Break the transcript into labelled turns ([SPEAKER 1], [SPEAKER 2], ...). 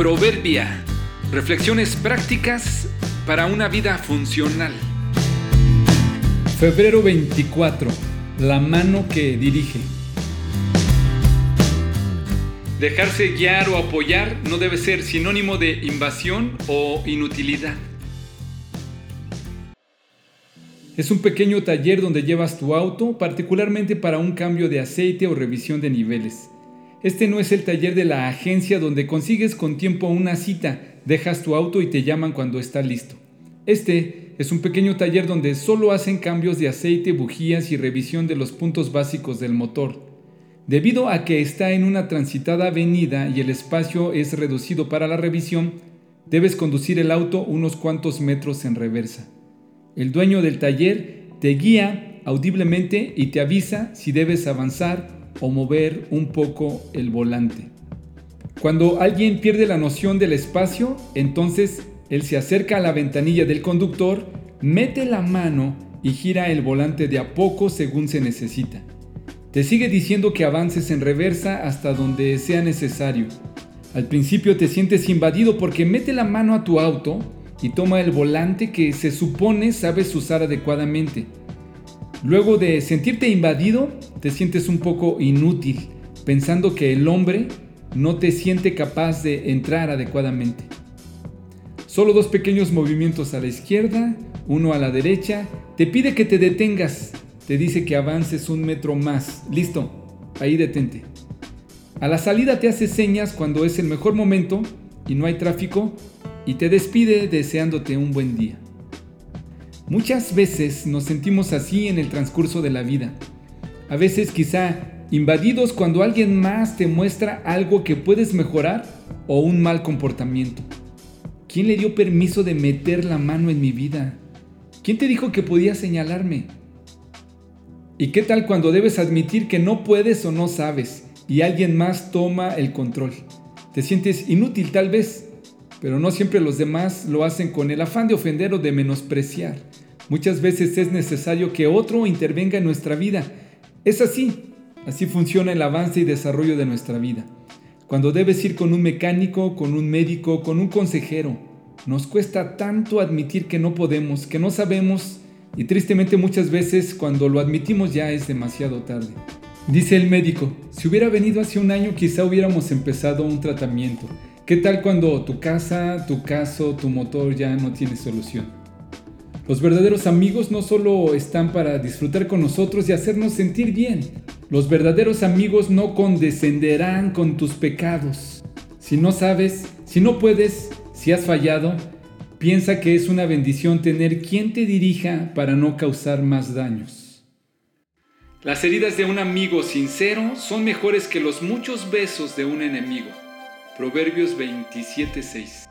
[SPEAKER 1] Proverbia. Reflexiones prácticas para una vida funcional.
[SPEAKER 2] Febrero 24. La mano que dirige.
[SPEAKER 1] Dejarse guiar o apoyar no debe ser sinónimo de invasión o inutilidad.
[SPEAKER 2] Es un pequeño taller donde llevas tu auto, particularmente para un cambio de aceite o revisión de niveles. Este no es el taller de la agencia donde consigues con tiempo una cita, dejas tu auto y te llaman cuando está listo. Este es un pequeño taller donde solo hacen cambios de aceite, bujías y revisión de los puntos básicos del motor. Debido a que está en una transitada avenida y el espacio es reducido para la revisión, debes conducir el auto unos cuantos metros en reversa. El dueño del taller te guía audiblemente y te avisa si debes avanzar o mover un poco el volante. Cuando alguien pierde la noción del espacio, entonces él se acerca a la ventanilla del conductor, mete la mano y gira el volante de a poco según se necesita. Te sigue diciendo que avances en reversa hasta donde sea necesario. Al principio te sientes invadido porque mete la mano a tu auto y toma el volante que se supone sabes usar adecuadamente. Luego de sentirte invadido, te sientes un poco inútil, pensando que el hombre no te siente capaz de entrar adecuadamente. Solo dos pequeños movimientos a la izquierda, uno a la derecha, te pide que te detengas, te dice que avances un metro más. Listo, ahí detente. A la salida te hace señas cuando es el mejor momento y no hay tráfico y te despide deseándote un buen día. Muchas veces nos sentimos así en el transcurso de la vida. A veces quizá invadidos cuando alguien más te muestra algo que puedes mejorar o un mal comportamiento. ¿Quién le dio permiso de meter la mano en mi vida? ¿Quién te dijo que podía señalarme? ¿Y qué tal cuando debes admitir que no puedes o no sabes y alguien más toma el control? Te sientes inútil tal vez, pero no siempre los demás lo hacen con el afán de ofender o de menospreciar. Muchas veces es necesario que otro intervenga en nuestra vida. Es así, así funciona el avance y desarrollo de nuestra vida. Cuando debes ir con un mecánico, con un médico, con un consejero, nos cuesta tanto admitir que no podemos, que no sabemos y tristemente muchas veces cuando lo admitimos ya es demasiado tarde. Dice el médico, si hubiera venido hace un año quizá hubiéramos empezado un tratamiento. ¿Qué tal cuando tu casa, tu caso, tu motor ya no tiene solución? Los verdaderos amigos no solo están para disfrutar con nosotros y hacernos sentir bien. Los verdaderos amigos no condescenderán con tus pecados. Si no sabes, si no puedes, si has fallado, piensa que es una bendición tener quien te dirija para no causar más daños.
[SPEAKER 1] Las heridas de un amigo sincero son mejores que los muchos besos de un enemigo. Proverbios 27:6